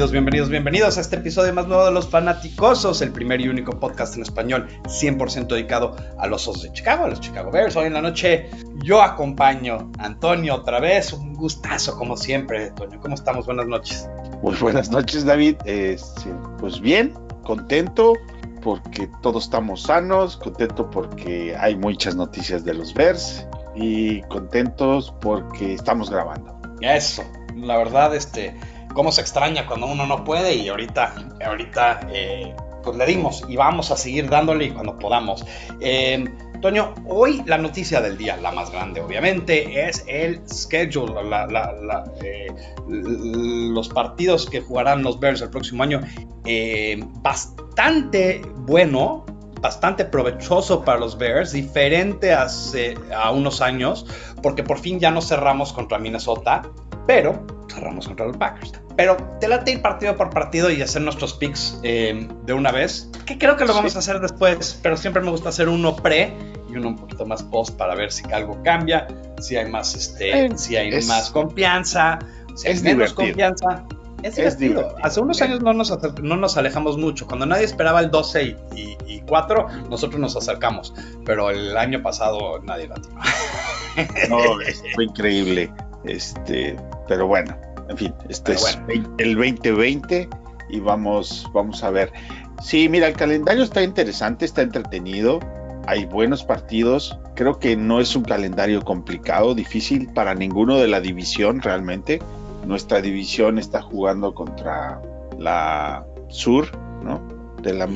Bienvenidos, bienvenidos, bienvenidos a este episodio más nuevo de Los Fanaticosos, el primer y único podcast en español 100% dedicado a los osos de Chicago, a los Chicago Bears. Hoy en la noche yo acompaño a Antonio otra vez, un gustazo como siempre, Antonio. ¿Cómo estamos? Buenas noches. Muy buenas noches, David. Este, pues bien, contento porque todos estamos sanos, contento porque hay muchas noticias de los Bears y contentos porque estamos grabando. Eso, la verdad, este cómo se extraña cuando uno no puede y ahorita, ahorita eh, pues le dimos y vamos a seguir dándole cuando podamos. Eh, Toño, hoy la noticia del día, la más grande obviamente, es el schedule, eh, los partidos que jugarán los Bears el próximo año. bastante bueno, bastante provechoso para los Bears, diferente hace a unos años, porque por fin ya no cerramos contra Minnesota, pero cerramos contra los Packers. Pero te late ir partido por partido y hacer nuestros picks eh, de una vez, que creo que lo vamos a hacer después, pero siempre me gusta hacer uno pre y uno un poquito más post para ver si algo cambia, si hay más, este, si hay más confianza, si hay menos confianza. Es, divertido. Hace unos años no nos, no nos alejamos mucho. Cuando nadie esperaba el 12 y, 4, nosotros nos acercamos. Pero el año pasado nadie lo No, fue increíble. Este, pero bueno, en fin, este es el 2020 y vamos, vamos a ver. Sí, mira, el calendario está interesante, está entretenido, hay buenos partidos. Creo que no es un calendario complicado, difícil para ninguno de la división realmente. Nuestra división está jugando contra la Sur, ¿no? De la,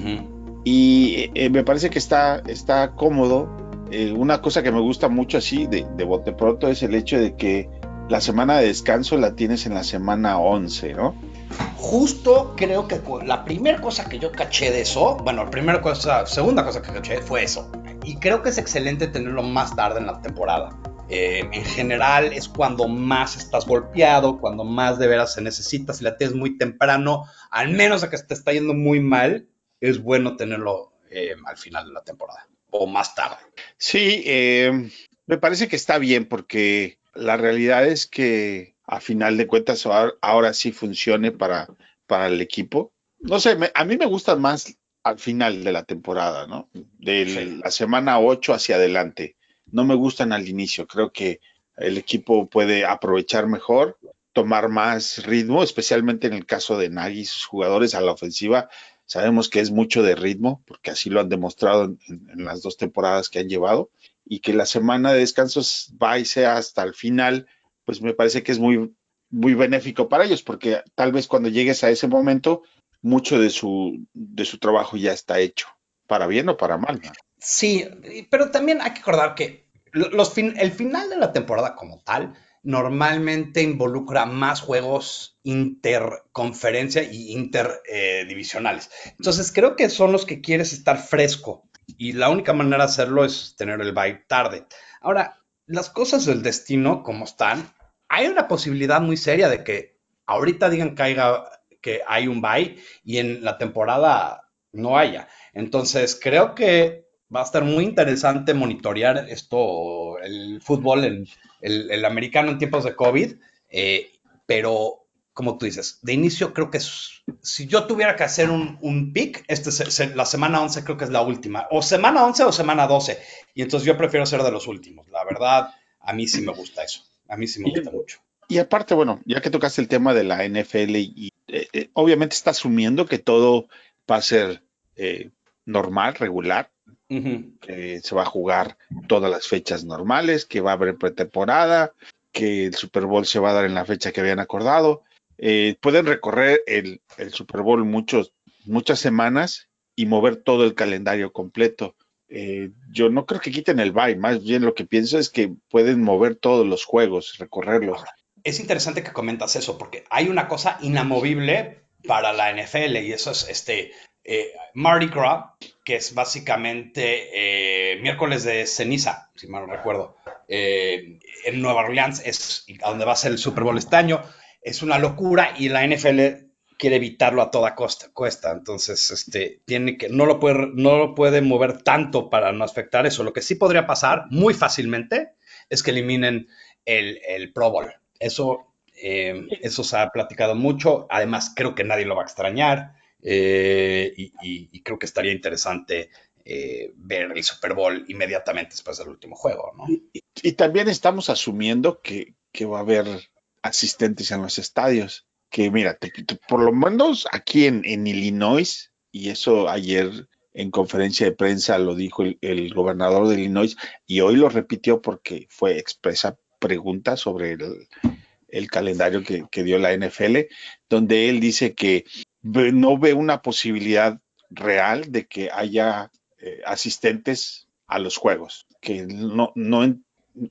Y eh, me parece que está, está cómodo. Eh, una cosa que me gusta mucho así de, de bote pronto es el hecho de que la semana de descanso la tienes en la semana 11, ¿no? Justo creo que la primera cosa que yo caché de eso, bueno, la primera cosa, segunda cosa que caché fue eso. Y creo que es excelente tenerlo más tarde en la temporada. Eh, en general es cuando más estás golpeado, cuando más de veras se necesita. Si la tienes muy temprano, al menos a que te está yendo muy mal, es bueno tenerlo eh, al final de la temporada o más tarde. Sí, eh, me parece que está bien porque la realidad es que a final de cuentas ahora, sí funcione para, para el equipo. No sé, a mí me gusta más al final de la temporada, ¿no? De la semana 8 hacia adelante. No me gustan al inicio. Creo que el equipo puede aprovechar mejor, tomar más ritmo, especialmente en el caso de Nagy, sus jugadores a la ofensiva. Sabemos que es mucho de ritmo, porque así lo han demostrado en las dos temporadas que han llevado y que la semana de descansos va y sea hasta el final, pues me parece que es muy, muy benéfico para ellos, porque tal vez cuando llegues a ese momento, mucho de su, de su trabajo ya está hecho, para bien o para mal. Sí, pero también hay que recordar que el final de la temporada como tal normalmente involucra más juegos interconferencia y interdivisionales. Entonces creo que son los que quieres estar fresco y la única manera de hacerlo es tener el bye tarde. Ahora, las cosas del destino como están, hay una posibilidad muy seria de que ahorita digan que, que hay un bye y en la temporada no haya. Entonces, creo que va a estar muy interesante monitorear esto, el fútbol, el, el, americano en tiempos de COVID, eh, pero como tú dices, de inicio creo que si yo tuviera que hacer un, un pick, este la semana 11 creo que es la última, o semana 11 o semana 12, y entonces yo prefiero ser de los últimos. La verdad, a mí sí me gusta eso, a mí sí me gusta mucho. Y aparte, bueno, ya que tocaste el tema de la NFL, y, eh, eh, obviamente está asumiendo que todo va a ser eh, normal, regular, que se va a jugar todas las fechas normales, que va a haber pretemporada, que el Super Bowl se va a dar en la fecha que habían acordado eh, pueden recorrer el, Super Bowl muchos, muchas semanas y mover todo el calendario completo. Eh, yo no creo que quiten el bye, más bien lo que pienso es que pueden mover todos los juegos, recorrerlos. Es interesante que comentas eso, porque hay una cosa inamovible para la NFL y eso es este eh, Mardi Gras, que es básicamente miércoles de ceniza, si mal no recuerdo. eh, en Nueva Orleans, es donde va a ser el Super Bowl este año. Es una locura y la NFL quiere evitarlo a toda costa, cuesta. Entonces, este, tiene que, no lo puede, no lo puede mover tanto para no afectar eso. Lo que sí podría pasar muy fácilmente es que eliminen el, el Pro Bowl. Eso, eh, eso se ha platicado mucho. Además, creo que nadie lo va a extrañar. Eh, y, creo que estaría interesante eh, ver el Super Bowl inmediatamente después del último juego. ¿no? Y, también estamos asumiendo que, que va a haber asistentes en los estadios que mira, por lo menos aquí en, Illinois, y eso ayer en conferencia de prensa lo dijo el, gobernador de Illinois, y hoy lo repitió porque fue expresa pregunta sobre el, calendario que, dio la NFL, donde él dice que no ve una posibilidad real de que haya eh, asistentes a los juegos, que no, no,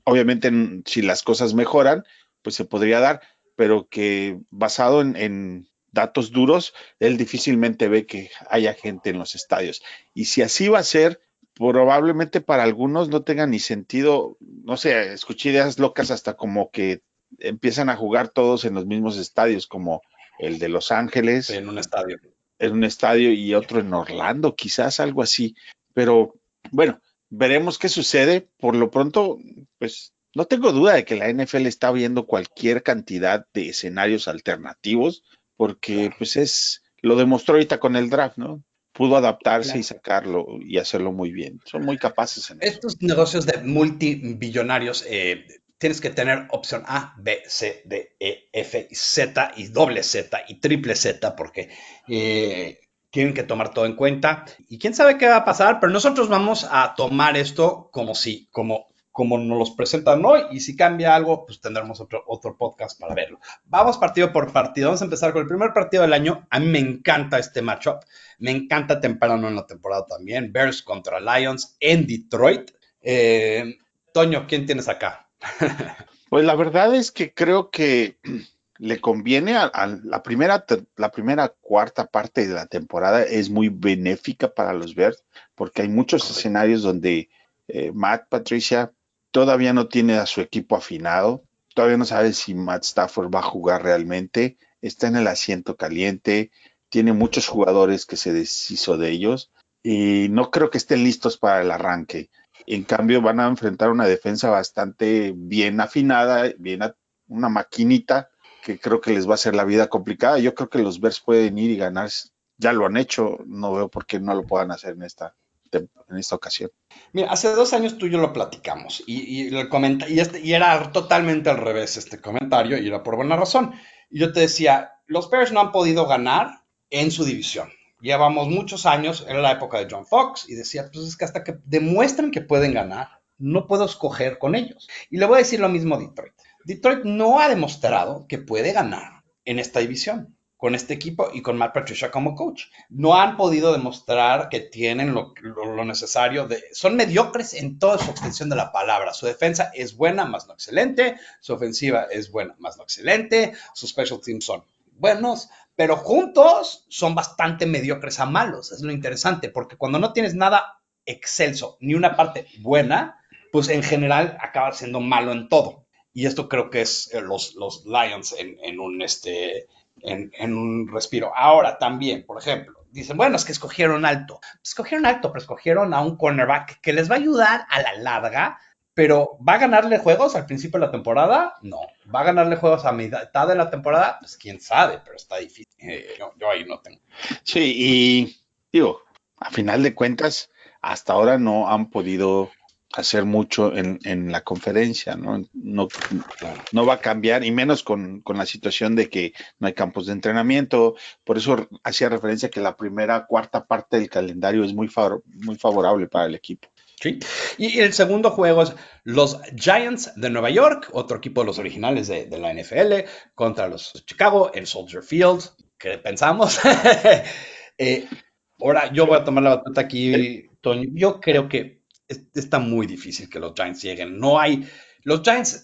obviamente si las cosas mejoran, pues se podría dar, pero que basado en, datos duros, él difícilmente ve que haya gente en los estadios. Y si así va a ser, probablemente para algunos no tenga ni sentido, no sé, escuché ideas locas hasta como que empiezan a jugar todos en los mismos estadios, como el de Los Ángeles. En un estadio. En un estadio y otro en Orlando, quizás algo así. Pero bueno, veremos qué sucede. Por lo pronto, pues no tengo duda de que la NFL está viendo cualquier cantidad de escenarios alternativos, porque pues es, lo demostró ahorita con el draft, ¿no? Pudo adaptarse y sacarlo y hacerlo muy bien. Son muy capaces en Estos negocios de multibillonarios, eh, tienes que tener opción A, B, C, D, E, F, Z y doble Z y triple Z, porque eh, tienen que tomar todo en cuenta. Y quién sabe qué va a pasar, pero nosotros vamos a tomar esto como si, como como nos los presentan hoy y si cambia algo, pues tendremos otro, otro podcast para verlo. Vamos partido por partido. Vamos a empezar con el primer partido del año. A mí me encanta este matchup. Me encanta temprano en la temporada también. Bears contra Lions en Detroit. Eh, Toño, ¿quién tienes acá? pues la verdad es que creo que le conviene a, la primera la primera cuarta parte de la temporada es muy benéfica para los Bears porque hay muchos escenarios donde eh, Matt Patricia todavía no tiene a su equipo afinado, todavía no sabe si Matt Stafford va a jugar realmente, está en el asiento caliente, tiene muchos jugadores que se deshizo de ellos y no creo que estén listos para el arranque. En cambio, van a enfrentar una defensa bastante bien afinada, bien una maquinita que creo que les va a hacer la vida complicada. Yo creo que los Bears pueden ir y ganar, ya lo han hecho, no veo por qué no lo puedan hacer en esta, en esta ocasión. Mira, hace dos años tú y yo lo platicamos y, y, y, este, y era totalmente al revés este comentario y era por buena razón. Y yo te decía, los Bears no han podido ganar en su división. Llevamos muchos años, era la época de John Fox, y decía, pues es que hasta que demuestren que pueden ganar, no puedo escoger con ellos. Y le voy a decir lo mismo a Detroit. Detroit no ha demostrado que puede ganar en esta división con este equipo y con Matt Patricia como coach. No han podido demostrar que tienen lo, necesario. Son mediocres en toda su extensión de la palabra. Su defensa es buena, más no excelente. Su ofensiva es buena, más no excelente. Sus special teams son buenos, pero juntos son bastante mediocres a malos. Es lo interesante, porque cuando no tienes nada excelso ni una parte buena, pues en general acaba siendo malo en todo. Y esto creo que es eh, los, los Lions en, en un este en, un respiro. Ahora también, por ejemplo, dicen, bueno, es que escogieron alto. Escogieron alto, pero escogieron a un cornerback que les va a ayudar a la larga, pero ¿va a ganarle juegos al principio de la temporada? No. ¿Va a ganarle juegos a mitad de la temporada? Pues quién sabe, pero está difícil. Eh, yo, ahí no tengo. Sí, y digo, a final de cuentas, hasta ahora no han podido hacer mucho en, en la conferencia, ¿no? No, no va a cambiar, y menos con, con, la situación de que no hay campos de entrenamiento. Por eso hacía referencia que la primera cuarta parte del calendario es muy, muy favorable para el equipo. Sí. Y el segundo juego es los Giants de Nueva York, otro equipo de los originales de, de la NFL, contra los Chicago en Soldier Field. ¿Qué pensamos? eh, ahora yo voy a tomar la batuta aquí, Tony. Yo creo que está muy difícil que los Giants lleguen. No hay. Los Giants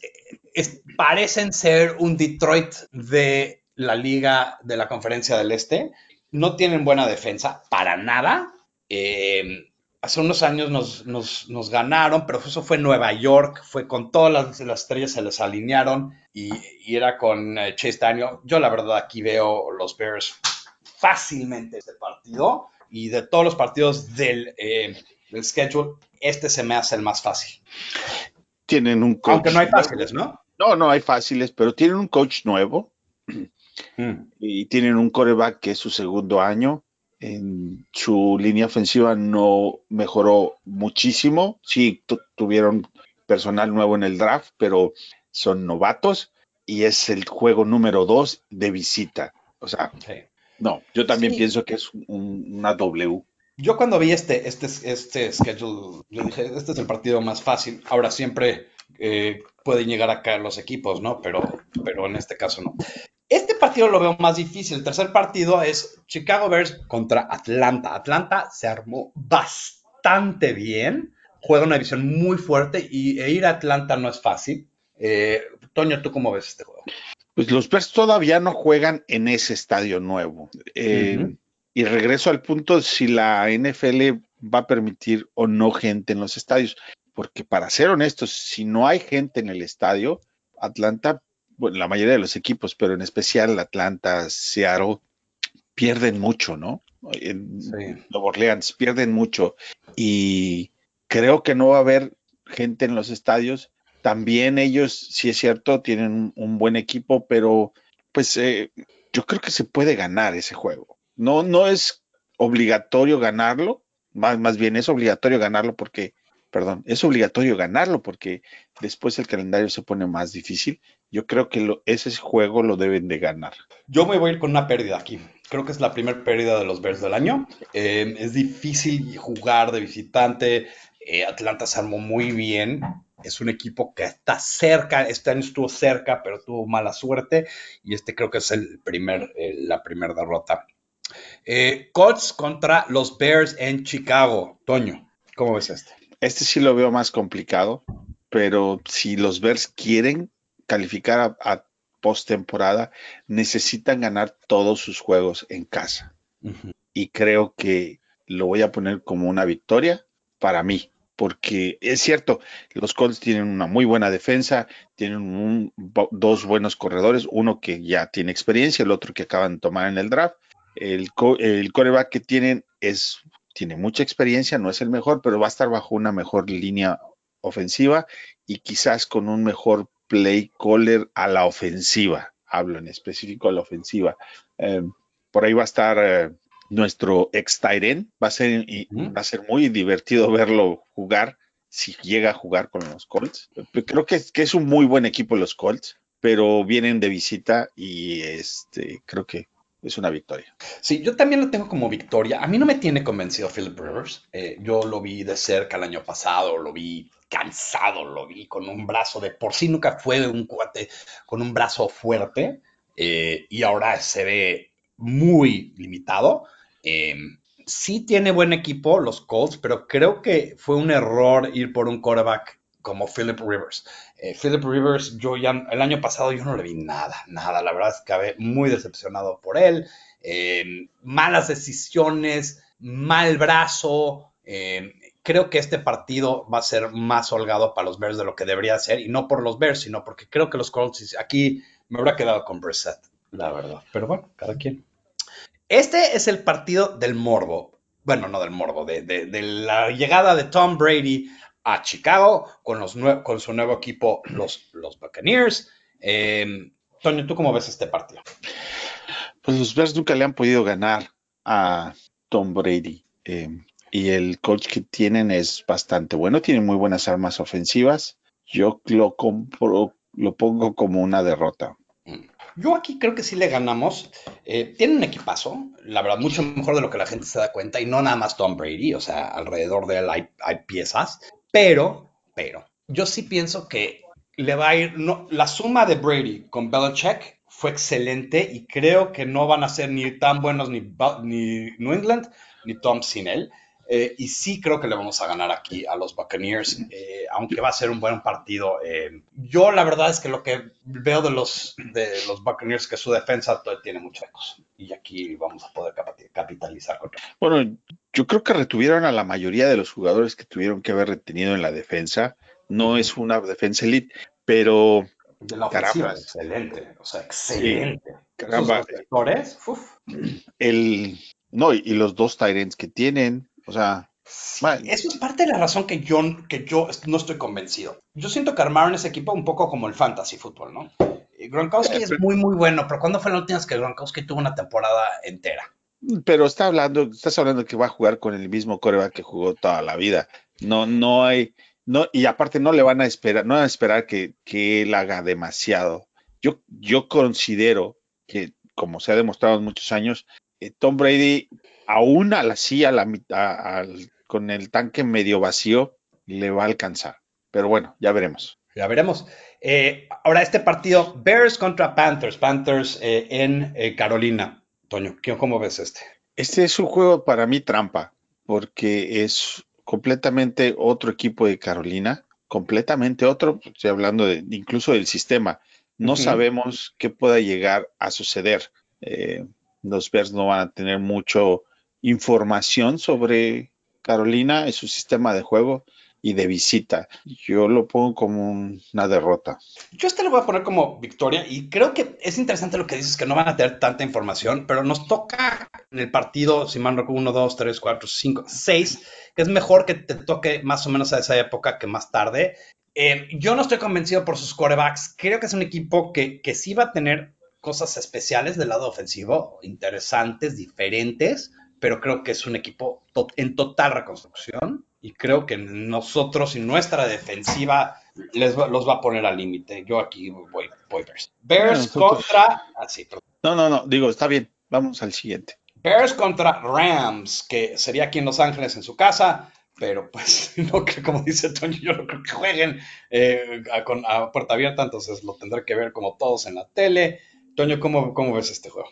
eh, parecen ser un Detroit de la liga de la conferencia del Este. No tienen buena defensa para nada. Eh, hace unos años nos, nos, nos, ganaron, pero eso fue Nueva York, fue con todas las, las estrellas se les alinearon y, y era con eh, Chase Daniel. Yo la verdad aquí veo los Bears fácilmente este partido y de todos los partidos del, eh, del schedule, este se me hace el más fácil. Tienen un coach. Aunque no hay fáciles, ¿no? No, no hay fáciles, pero tienen un coach nuevo mm. y tienen un coreback que es su segundo año en su línea ofensiva no mejoró muchísimo. Sí, tuvieron personal nuevo en el draft, pero son novatos y es el juego número dos de visita. O sea, no, yo también pienso que es una W. Yo cuando vi este, este, este schedule, yo dije, este es el partido más fácil. Ahora siempre eh, pueden llegar a caer los equipos, ¿no? Pero, pero en este caso no. Partido lo veo más difícil. El tercer partido es Chicago Bears contra Atlanta. Atlanta se armó bastante bien. Juega una división muy fuerte y e ir a Atlanta no es fácil. Eh, Toño, ¿tú cómo ves este juego? Pues los Bears todavía no juegan en ese estadio nuevo. Eh, y regreso al punto si la NFL va a permitir o no gente en los estadios. Porque para ser honestos, si no hay gente en el estadio, Atlanta bueno, la mayoría de los equipos, pero en especial Atlanta, Seattle, pierden mucho, ¿no? En Nueva Orleans pierden mucho y creo que no va a haber gente en los estadios. También ellos, sí es cierto, tienen un buen equipo, pero pues eh, yo creo que se puede ganar ese juego. No, no es obligatorio ganarlo, más, más bien es obligatorio ganarlo porque, perdón, es obligatorio ganarlo porque después el calendario se pone más difícil yo creo que ese juego lo deben de ganar. Yo me voy a ir con una pérdida aquí. Creo que es la primera pérdida de los Bears del año. Eh, es difícil jugar de visitante. Eh, Atlanta se armó muy bien. Es un equipo que está cerca. Este año estuvo cerca, pero tuvo mala suerte. Y este creo que es el primer, eh, la primera derrota. Colts contra los Bears en Chicago. Toño, ¿cómo ves este? Este sí lo veo más complicado, pero si los Bears quieren calificar a, postemporada, necesitan ganar todos sus juegos en casa. Y creo que lo voy a poner como una victoria para mí, porque es cierto, los Colts tienen una muy buena defensa, tienen dos buenos corredores, uno que ya tiene experiencia, el otro que acaban de tomar en el draft. El, el coreback que tienen es, tiene mucha experiencia, no es el mejor, pero va a estar bajo una mejor línea ofensiva y quizás con un mejor play caller a la ofensiva. Hablo en específico a la ofensiva. Em, por ahí va a estar eh, nuestro ex Tyren. Va a ser va a ser muy divertido verlo jugar si llega a jugar con los Colts. Creo que, que es un muy buen equipo los Colts, pero vienen de visita y este creo que es una victoria. Sí, yo también lo tengo como victoria. A mí no me tiene convencido Philip Rivers. Eh, yo lo vi de cerca el año pasado, lo vi cansado, lo vi con un brazo de por sí nunca fue un cuate con un brazo fuerte eh, y ahora se ve muy limitado. Eh, sí tiene buen equipo los Colts, pero creo que fue un error ir por un quarterback como Philip Rivers. Eh, Philip Rivers, yo ya el año pasado yo no le vi nada, nada. La verdad es que muy decepcionado por él. malas decisiones, mal brazo creo que este partido va a ser más holgado para los Bears de lo que debería ser, y no por los Bears, sino porque creo que los Colts aquí me habrá quedado con Brissett, la verdad. Pero bueno, cada quien. Este es el partido del morbo. Bueno, no del morbo, de, la llegada de Tom Brady a Chicago con, su nuevo equipo, los, Buccaneers. Eh, Toño, ¿tú cómo ves este partido? Pues los Bears nunca le han podido ganar a Tom Brady. Eh, y el coach que tienen es bastante bueno, tiene muy buenas armas ofensivas. Yo lo compro, lo pongo como una derrota. Mm. Yo aquí creo que sí le ganamos. Eh, tiene un equipazo, la verdad, mucho mejor de lo que la gente se da cuenta, y no nada más Tom Brady, o sea, alrededor de él hay, piezas, pero, pero, yo sí pienso que le va a ir, no, la suma de Brady con Belichick fue excelente y creo que no van a ser ni tan buenos ni, ni New England ni Tom sin él. Eh, y sí creo que le vamos a ganar aquí a los Buccaneers, eh, aunque va a ser un buen partido. Eh, yo la verdad es que lo que veo de los, de los Buccaneers es que su defensa tiene muchos ecos. Y aquí vamos a poder capitalizar contra Bueno, yo creo que retuvieron a la mayoría de los jugadores que tuvieron que haber retenido en la defensa. No es una defensa elite, pero de la ofensiva, Caramba. excelente, o sea, excelente. caramba. Esos receptores, uf. el no, y, y los dos Tyrants que tienen, o sea, Eso es parte de la razón que yo, que yo no estoy convencido. Yo siento que armaron ese equipo un poco como el fantasy fútbol, ¿no? Eh, Gronkowski Eh, es muy, muy bueno, pero ¿cuándo fue la última vez que Gronkowski tuvo una temporada entera? pero está hablando, estás hablando que va a jugar con el mismo coreback que jugó toda la vida. No, no hay, no, y aparte no le van a esperar, no van a esperar que, que él haga demasiado. Yo, yo considero que, como se ha demostrado en muchos años, eh, Tom Brady, aún a la sí, a la mitad, con el tanque medio vacío, le va a alcanzar. Pero bueno, ya veremos. Ya veremos. Eh, ahora, este partido, Bears contra Panthers, Panthers eh, en eh, Carolina. Toño, ¿qué- ¿cómo ves este? Este es un juego para mí trampa, porque es completamente otro equipo de Carolina, completamente otro, estoy hablando de, incluso del sistema. No sabemos qué pueda llegar a suceder. Los Bears no van a tener mucho información sobre Carolina y su sistema de juego y de visita. Yo lo pongo como un- una derrota. Yo este lo voy a poner como victoria y creo que es interesante lo que dices, que no van a tener tanta información, pero nos toca en el partido, si mal no recuerdo, 1, 2, 3, 4, 5, 6, que es mejor que te toque más o menos a esa época que más tarde. Eh, yo no estoy convencido por sus quarterbacks. Creo que es un equipo que, que sí va a tener cosas especiales del lado ofensivo, interesantes, diferentes, pero creo que es un equipo to- en total reconstrucción y creo que nosotros y nuestra defensiva les va- los va a poner al límite. Yo aquí voy, voy Bears. Bears contra... ah, sí. No, no, no, digo, está bien. Vamos al siguiente. Bears contra Rams, que sería aquí en Los Ángeles en su casa, pero pues no creo, como dice Toño, yo no creo que jueguen eh, a, con, a puerta abierta, entonces lo tendré que ver como todos en la tele. Toño, ¿cómo, cómo ves este juego?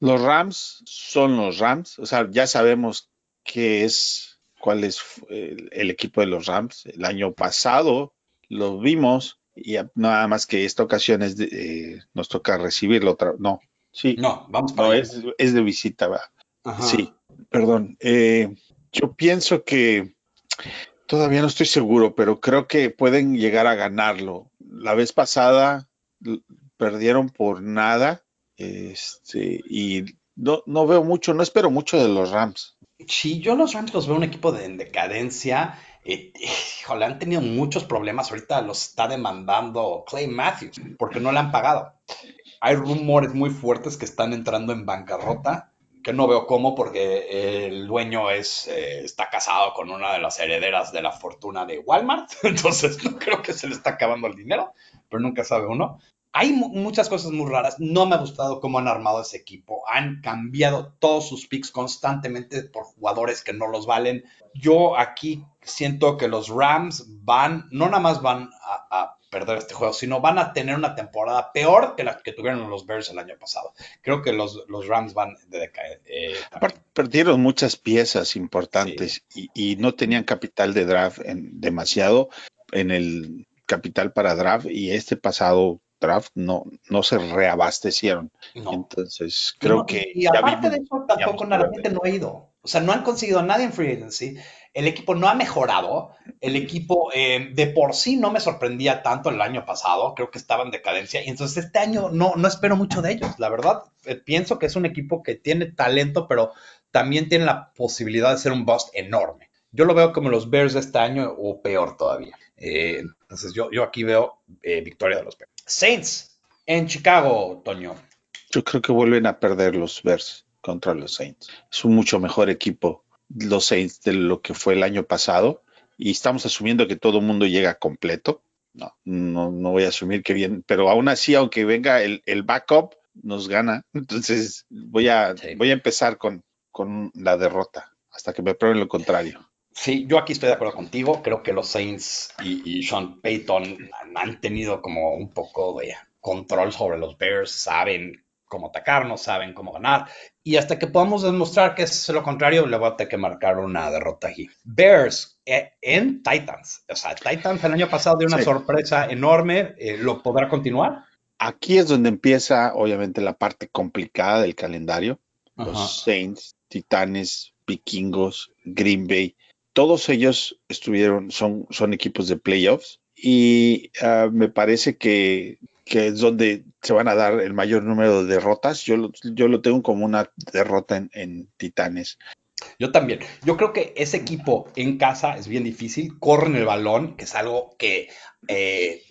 Los Rams son los Rams, o sea, ya sabemos qué es, cuál es el, el equipo de los Rams. El año pasado lo vimos y nada más que esta ocasión es de, eh, nos toca recibirlo otra, no, sí, No, vamos para no es, es de visita, va. Ajá. Sí, perdón. Eh, yo pienso que todavía no estoy seguro, pero creo que pueden llegar a ganarlo. La vez pasada perdieron por nada, este, y no, veo mucho, no espero mucho de los Rams. Sí, yo los Rams los veo un equipo de, en decadencia. Eh, han tenido muchos problemas. Ahorita los está demandando Clay Matthews porque no le han pagado. Hay rumores muy fuertes que están entrando en bancarrota, que no veo cómo porque el dueño es, eh, está casado con una de las herederas de la fortuna de Walmart. Entonces no creo que se le está acabando el dinero, pero nunca sabe uno. Hay mu- muchas cosas muy raras. No me ha gustado cómo han armado ese equipo. Han cambiado todos sus picks constantemente por jugadores que no los valen. Yo aquí siento que los Rams van, no nada más van a, a perder este juego, sino van a tener una temporada peor que la que tuvieron los Bears el año pasado. Creo que los, los Rams van de decaer. eh, Aparte, perdieron muchas piezas importantes y, y no tenían capital de draft en, demasiado en el capital para draft y este pasado draft no, no se reabastecieron. no. Entonces, creo No, que y aparte vimos- de eso, tampoco gente no ha ido. O sea, no han conseguido a nadie en free agency. El equipo no ha mejorado. El equipo eh, de por sí no me sorprendía tanto el año pasado. Creo que estaba en decadencia. Y entonces este año no, no espero mucho de ellos. La verdad, eh, pienso que es un equipo que tiene talento, pero también tiene la posibilidad de ser un bust enorme. Yo lo veo como los Bears de este año o peor todavía. Eh, entonces yo, yo aquí veo victoria de los Bears. Saints en Chicago, Toño. Yo creo que vuelven a perder los Bears contra los Saints. Es un mucho mejor equipo los Saints de lo que fue el año pasado y estamos asumiendo que todo el mundo llega completo. No, no, no voy a asumir que bien, pero aún así, aunque venga el, el backup, nos gana. Entonces voy a, Sí. voy a empezar con, con la derrota hasta que me prueben lo contrario. Sí, yo aquí estoy de acuerdo contigo. Creo que los Saints y, y Sean Payton han- han tenido como un poco de control sobre los Bears, saben cómo atacarnos, saben cómo ganar. Y hasta que podamos demostrar que es lo contrario, le voy a tener que marcar una derrota aquí. Bears eh, en Titans. O sea, Titans el año pasado dio una Sí. sorpresa enorme. Eh, ¿Lo podrá continuar? Aquí es donde empieza, obviamente, la parte complicada del calendario. Ajá. Los Saints, Titanes, Vikingos, Green Bay, todos ellos estuvieron, son, equipos de playoffs y uh, me parece que, es donde se van a dar el mayor número de derrotas. Yo lo, tengo como una derrota en, en Titanes. Yo también. Yo creo que ese equipo en casa es bien difícil. Corren el balón, que es algo que eh,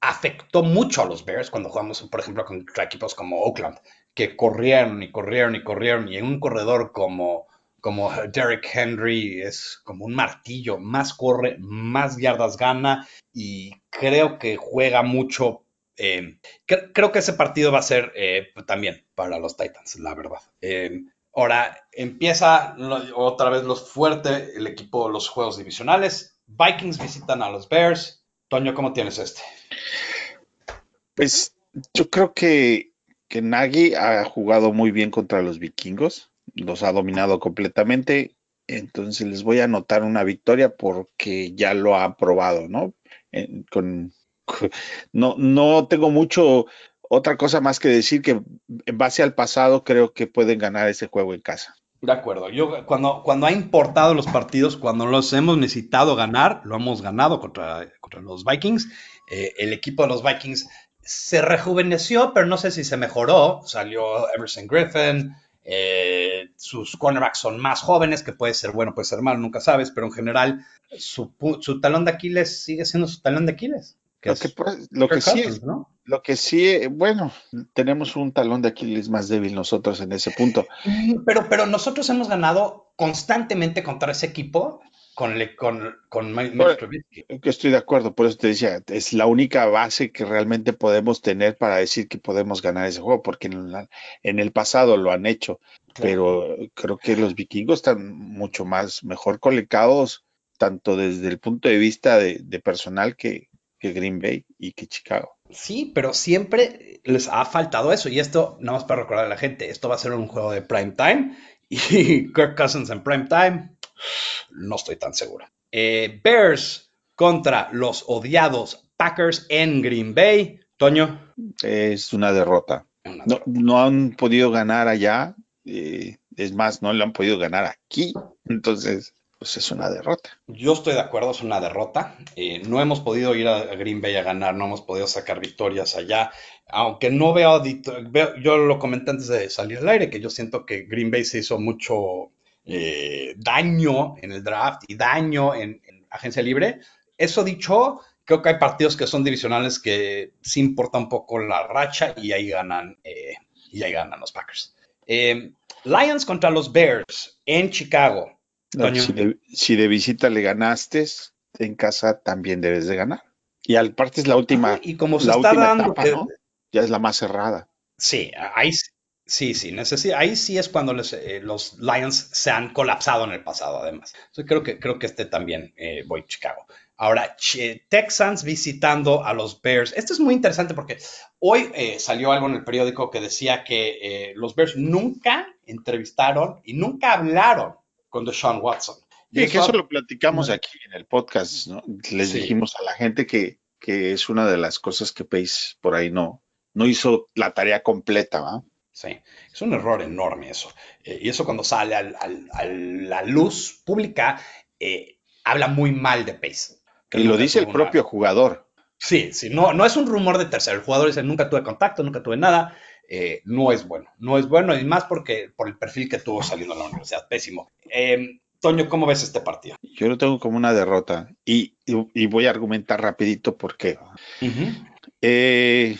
afectó mucho a los Bears cuando jugamos, por ejemplo, contra equipos como Oakland, que corrieron y corrieron y corrieron. Y en un corredor como, como Derek Henry es como un martillo. Más corre, más yardas gana. Y creo que juega mucho. Eh, cre creo que ese partido va a ser eh, también para los Titans, la verdad. Eh, Ahora empieza otra vez los fuerte el equipo los juegos divisionales. Vikings visitan a los Bears. Toño, ¿cómo tienes este? Pues yo creo que, que Nagy ha jugado muy bien contra los vikingos. Los ha dominado completamente. Entonces les voy a anotar una victoria porque ya lo ha probado, ¿no? Con, no, no tengo mucho otra cosa más que decir que en base al pasado creo que pueden ganar ese juego en casa. De acuerdo. Yo cuando, cuando ha importado los partidos, cuando los hemos necesitado ganar, lo hemos ganado contra, contra los Vikings. Eh, el equipo de los Vikings se rejuveneció, pero no sé si se mejoró. Salió Everson Griffin. Eh, sus cornerbacks son más jóvenes, que puede ser bueno, puede ser malo, nunca sabes, pero en general su, su talón de Aquiles sigue siendo su talón de Aquiles. Lo que, pues, lo que sí. Lo que sí, bueno, tenemos un talón de Aquiles más débil nosotros en ese punto. Pero, pero nosotros hemos ganado constantemente contra ese equipo con, le, con, con bueno, que estoy de acuerdo, por eso te decía, es la única base que realmente podemos tener para decir que podemos ganar ese juego, porque en, la, en el pasado lo han hecho, claro. pero creo que los vikingos están mucho más mejor colocados, tanto desde el punto de vista de, de personal que, que Green Bay y que Chicago. Sí, pero siempre les ha faltado eso. Y esto, nada más para recordar a la gente, esto va a ser un juego de prime time. Y Kirk Cousins en prime time, no estoy tan segura. Eh, Bears contra los odiados Packers en Green Bay. Toño. Es una derrota. Una derrota. No, no, han podido ganar allá. Eh, es más, no lo han podido ganar aquí. Entonces, pues es una derrota. Yo estoy de acuerdo, es una derrota. Eh, no hemos podido ir a Green Bay a ganar, no hemos podido sacar victorias allá. Aunque no veo, veo yo lo comenté antes de salir al aire, que yo siento que Green Bay se hizo mucho eh, daño en el draft y daño en, en, agencia libre. Eso dicho, creo que hay partidos que son divisionales que sí importa un poco la racha y ahí ganan, eh, y ahí ganan los Packers. Eh, Lions contra los Bears en Chicago. No, si, de, si, de, visita le ganaste, en casa también debes de ganar. Y al parte es la última. Ah, y como se está dando. Etapa. Ya es la más cerrada. Sí, ahí sí, sí, necesita, ahí sí es cuando les, eh, los Lions se han colapsado en el pasado, además. Entonces creo que, creo que este también eh, voy a Chicago. Ahora, Texans visitando a los Bears. Esto es muy interesante porque hoy eh, salió algo en el periódico que decía que los Bears nunca entrevistaron y nunca hablaron con Deshaun Watson. Y, y eso, que eso lo platicamos no. aquí en el podcast, ¿no? Les sí. dijimos a la gente que, que, es una de las cosas que Pace por ahí no, no hizo la tarea completa, ¿va? Sí, es un error enorme eso. Eh, y eso cuando sale al, al, a la luz pública, eh, habla muy mal de Pace. Y lo dice el propio jugador. Sí, sí, no, no es un rumor de tercero. El jugador dice, nunca tuve contacto, nunca tuve nada. Eh, no es bueno. No es bueno y más porque por el perfil que tuvo saliendo a la universidad. Pésimo. Eh, Toño, ¿cómo ves este partido? Yo lo tengo como una derrota y, y, y voy a argumentar rapidito por qué. Uh -huh. eh,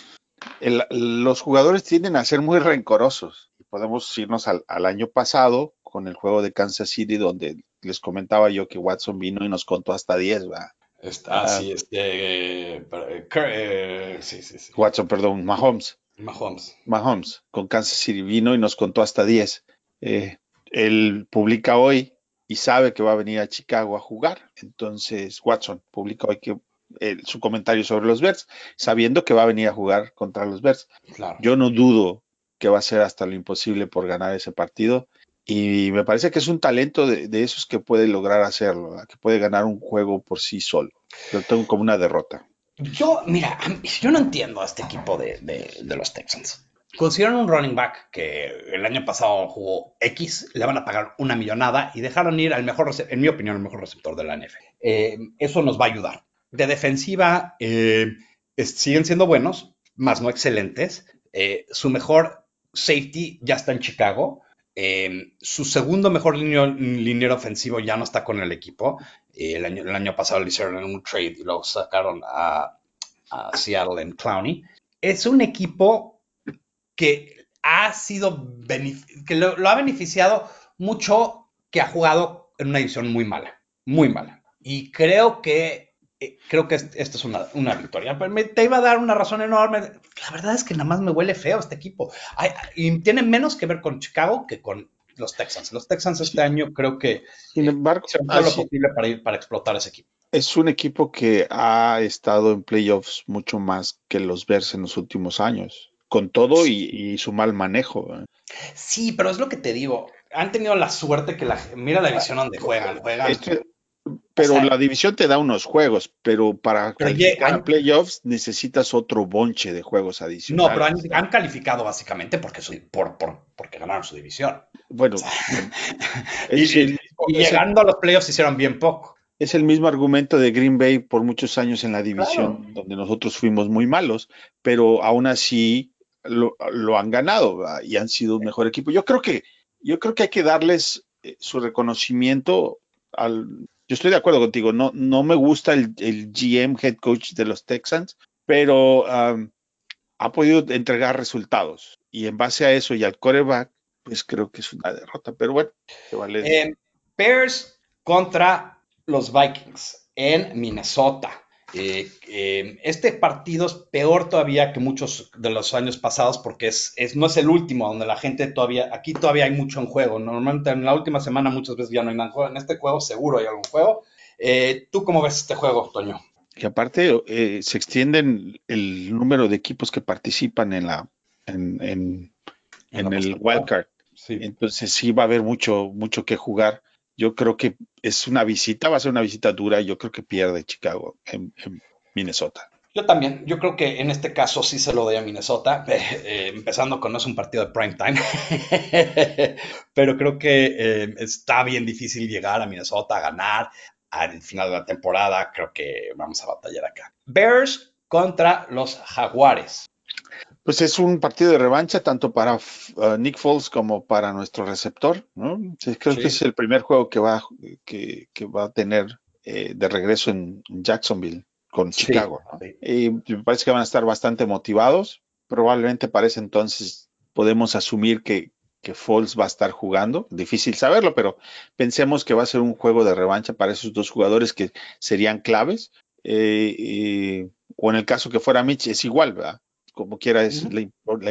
el, los jugadores tienden a ser muy rencorosos. Podemos irnos al, al, año pasado con el juego de Kansas City donde les comentaba yo que Watson vino y nos contó hasta 10, ¿verdad? Está, ah, sí, este, eh, eh, sí, sí, sí. Watson, perdón, Mahomes. Mahomes. Mahomes, con Kansas City vino y nos contó hasta 10. Eh, él publica hoy y sabe que va a venir a Chicago a jugar. Entonces, Watson publica hoy que eh, su comentario sobre los Bears, sabiendo que va a venir a jugar contra los Bears. Claro. Yo no dudo que va a ser hasta lo imposible por ganar ese partido. Y me parece que es un talento de, de esos que puede lograr hacerlo, ¿verdad? que puede ganar un juego por sí solo. Lo tengo como una derrota. Yo, mira, yo no entiendo a este equipo de, de, de los Texans. consiguieron un running back que el año pasado jugó X, le van a pagar una millonada y dejaron ir al mejor, en mi opinión, el mejor receptor de la NFL. Eh, eso nos va a ayudar. De defensiva, eh, siguen siendo buenos, más no excelentes. Eh, su mejor safety ya está en Chicago. su segundo mejor liniero, ofensivo ya no está con el equipo. el, año, el, año, pasado le hicieron un trade y lo sacaron a, a Seattle en Clowney. Es un equipo que ha sido, que lo, ha beneficiado mucho, que ha jugado en una división muy mala, muy mala. Y creo que, eh, creo que esta es una, una victoria. Me, te iba a dar una razón enorme. La verdad es que nada más me huele feo este equipo. y tiene menos que ver con Chicago que con los Texans. Los Texans este año creo que Sin embargo, hicieron todo lo posible para ir para explotar ese equipo. Es un equipo que ha estado en playoffs mucho más que los Bears en los últimos años con todo y, su mal manejo. ¿eh? Sí, pero es lo que te digo. Han tenido la suerte que la mira la división donde juegan, juegan. Pero la división te da unos juegos, pero para pero playoffs necesitas otro bonche de juegos adicionales. No, pero han, calificado básicamente porque, por, porque ganaron su división. Bueno, y, llegando a los playoffs hicieron bien poco. Es el mismo argumento de Green Bay por muchos años en la división, donde nosotros fuimos muy malos, pero aún así lo, han ganado y han sido un mejor equipo. Yo creo que, yo creo que hay que darles eh, su reconocimiento al. Yo estoy de acuerdo contigo, no, no me gusta el, GM head coach de los Texans, pero ha podido entregar resultados. Y en base a eso y al coreback, pues creo que es una derrota. Pero bueno, vale. Eh, Bears contra los Vikings en Minnesota. Eh, eh, este partido es peor todavía que muchos de los años pasados porque es, no es el último donde la gente todavía, aquí todavía hay mucho en juego. Normalmente en la última semana muchas veces ya no hay nada en juego. En este juego seguro hay algún juego. Eh, ¿Tú cómo ves este juego, Toño? Que aparte se extienden el número de equipos que participan en la en, en, el wildcard. Entonces sí va a haber mucho, mucho que jugar yo creo que es una visita, va a ser una visita dura. Yo creo que pierde Chicago en, Minnesota. Yo también, yo creo que en este caso sí se lo doy a Minnesota, eh, empezando con no es un partido de prime time, pero creo que eh, está bien difícil llegar a Minnesota a ganar al final de la temporada, creo que vamos a batallar acá. Bears contra los Jaguares. Pues es un partido de revancha tanto para uh, Nick Foles como para nuestro receptor, ¿no? creo que es el primer juego que va, que, va a tener eh, de regreso en Jacksonville con Chicago. Y me parece que van a estar bastante motivados. Probablemente para ese entonces podemos asumir que, que Foles va a estar jugando. Difícil saberlo, pero pensemos que va a ser un juego de revancha para esos dos jugadores que serían claves. o en el caso que fuera Mitch, es igual, ¿verdad? Como quiera es la,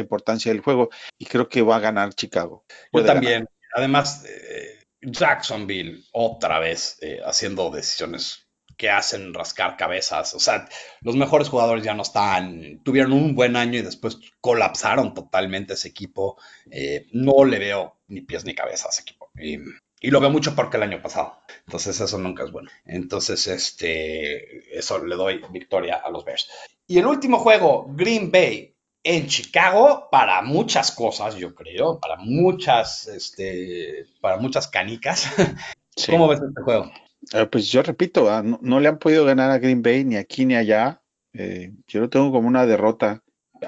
importancia del juego y creo que va a ganar Chicago. Yo también. Además, eh, Jacksonville otra vez eh, haciendo decisiones que hacen rascar cabezas. O sea, los mejores jugadores ya no están, tuvieron un buen año y después colapsaron totalmente ese equipo. Eh, no le veo ni pies ni cabeza a ese equipo. Y, y lo veo mucho porque el año pasado. Entonces eso nunca es bueno. Entonces, este, eso le doy victoria a los Bears. Y el último juego, Green Bay en Chicago, para muchas cosas, yo creo, para muchas, este, para muchas canicas. ¿Cómo ves este juego? Eh, pues yo repito, ah, no, le han podido ganar a Green Bay ni aquí ni allá. Eh, yo lo tengo como una derrota.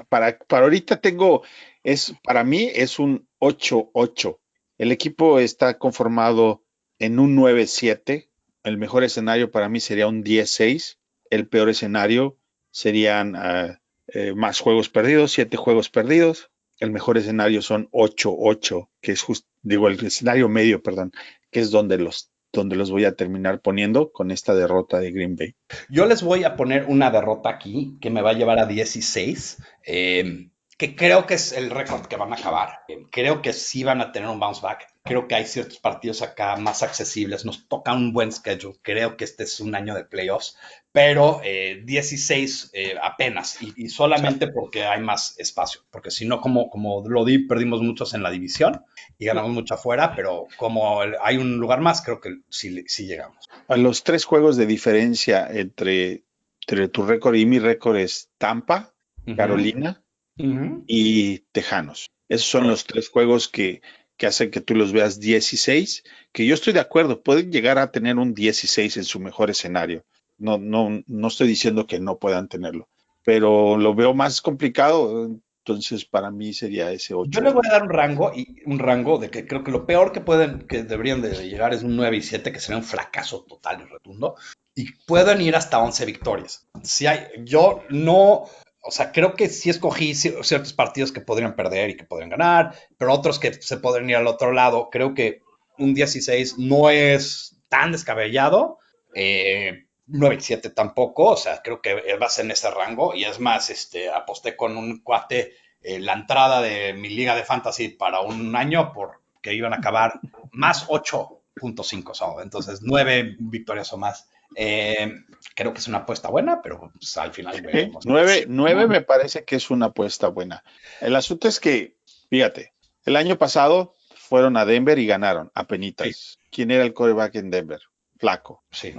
Para, para ahorita tengo, es, para mí es un 8-8. El equipo está conformado en un 9-7. El mejor escenario para mí sería un 10-6. El peor escenario serían ah, eh, más juegos perdidos, 7 juegos perdidos. El mejor escenario son 8-8, que es justo, digo, el escenario medio, perdón, que es donde los donde los voy a terminar poniendo con esta derrota de Green Bay. Yo les voy a poner una derrota aquí que me va a llevar a 16. Eh, que creo que es el récord que van a acabar. Creo que sí van a tener un bounce back. Creo que hay ciertos partidos acá más accesibles. Nos toca un buen schedule. Creo que este es un año de playoffs, pero 16 eh, eh, apenas y, solamente porque hay más espacio. Porque si no, como, como lo di, perdimos muchos en la división y ganamos mucho afuera, pero como hay un lugar más, creo que sí, sí llegamos. A los tres juegos de diferencia entre, entre tu récord y mi récord es Tampa, Carolina y Tejanos. Esos son los tres juegos que, que hacen que tú los veas 16, que yo estoy de acuerdo, pueden llegar a tener un 16 en su mejor escenario. No, no, no estoy diciendo que no puedan tenerlo, pero lo veo más complicado. Entonces, para mí sería ese 8. Yo le voy a dar un rango y un rango de que creo que lo peor que pueden, que deberían de llegar es un 9 y 7, que sería un fracaso total y rotundo. Y pueden ir hasta 11 victorias. Si hay, yo no, o sea, creo que sí escogí ciertos partidos que podrían perder y que podrían ganar, pero otros que se podrían ir al otro lado. Creo que un 16 no es tan descabellado. Eh, 9 y 7 tampoco, o sea, creo que va a ser en ese rango. Y es más, este, aposté con un cuate eh, la entrada de mi liga de fantasy para un año porque iban a acabar más 8.5, entonces 9 victorias o más. Eh, creo que es una apuesta buena, pero pues, al final veremos. 9, me parece que es una apuesta buena. El asunto es que, fíjate, el año pasado fueron a Denver y ganaron a penitas. ¿Quién era el coreback en Denver? Flaco. Sí.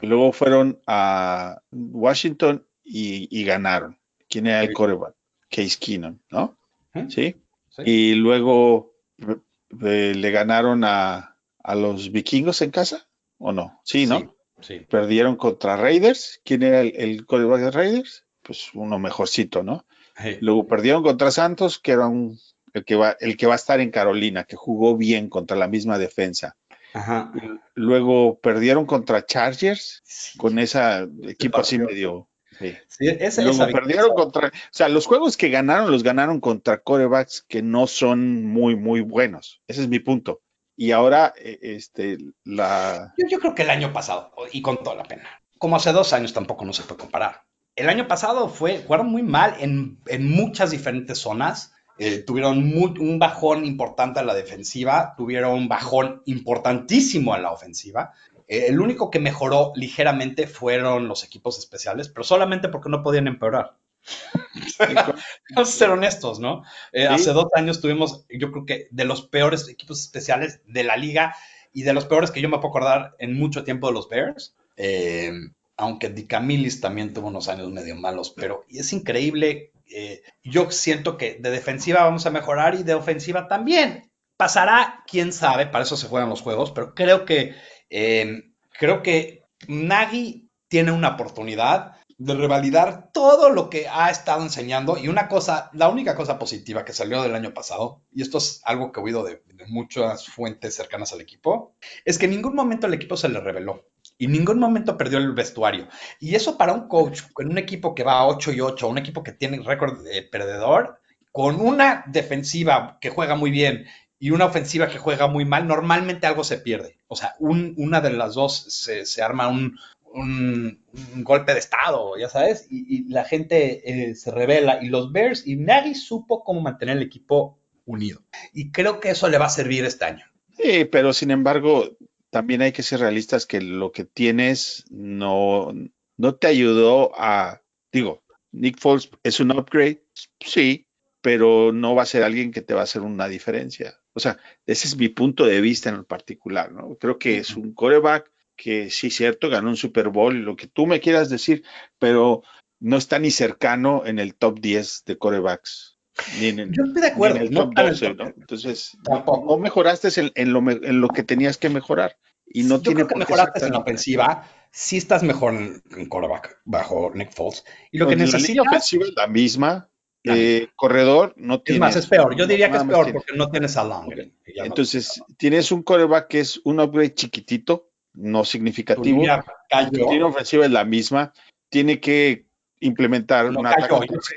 Luego fueron a Washington y, ganaron. ¿Quién era el coreback? Case Keenum, ¿no? ¿Sí? Y luego le ganaron a, los vikingos en casa, ¿o no? Sí, ¿no? Sí. Perdieron contra Raiders. ¿Quién era el, coreback de Raiders? Pues uno mejorcito, ¿no? Luego perdieron contra Santos, que era un, el, que va, el que va a estar en Carolina, que jugó bien contra la misma defensa. Luego perdieron contra Chargers con ese equipo así medio. Sí. Luego perdieron contra. O sea, los juegos que ganaron los ganaron contra corebacks que no son muy, muy buenos. Ese es mi punto. Y ahora, e, este, la. Yo, creo que el año pasado, y con toda la pena, como hace dos años tampoco no se puede comparar. El año pasado fue, jugaron muy mal en, en muchas diferentes zonas eh, tuvieron un bajón importante a la defensiva, tuvieron un bajón importantísimo a la ofensiva. Eh, el único que mejoró ligeramente fueron los equipos especiales, pero solamente porque no podían empeorar. Vamos a ser honestos, ¿no? Eh, hace dos años tuvimos, yo creo que de los peores equipos especiales de la liga y de los peores que yo me puedo acordar en mucho tiempo de los Bears. aunque Dicamilis también tuvo unos años medio malos, pero es increíble eh, yo siento que de defensiva vamos a mejorar y de ofensiva también. Pasará, quién sabe, para eso se juegan los juegos, pero creo que, em, creo que Nagy tiene una oportunidad de revalidar todo lo que ha estado enseñando y una cosa, la única cosa positiva que salió del año pasado, y esto es algo que he oído de, muchas fuentes cercanas al equipo, es que en ningún momento el equipo se le reveló y en ningún momento perdió el vestuario. Y eso para un coach, con un equipo que va a 8 y 8, un equipo que tiene récord de perdedor, con una defensiva que juega muy bien y una ofensiva que juega muy mal, normalmente algo se pierde. O sea, una de las dos se, arma un, golpe de estado, ya sabes, y, la gente eh, se revela. Y los Bears y nadie supo cómo mantener el equipo unido. Y creo que eso le va a servir este año. Sí, pero sin embargo, también hay que ser realistas que lo que tienes no, no te ayudó a, digo, Nick Foles es un upgrade, sí, pero no va a ser alguien que te va a hacer una diferencia. O sea, ese es mi punto de vista en el particular, ¿no? Creo que es un coreback que sí, cierto, ganó un Super Bowl, lo que tú me quieras decir, pero no está ni cercano en el top 10 de corebacks yo estoy de acuerdo. Entonces, no, mejoraste en, lo, que tenías que mejorar. Y no yo creo que mejoraste en la ofensiva. Sí estás mejor en, en bajo Nick Foles. Y lo que necesitas... La línea ofensiva es la misma. Eh, corredor no tiene. Es más, es peor. Yo diría que es peor porque no tienes a Long. Entonces, tienes un coreback que es un upgrade chiquitito, no significativo. La línea ofensiva es la misma. Tiene que implementar un ataque.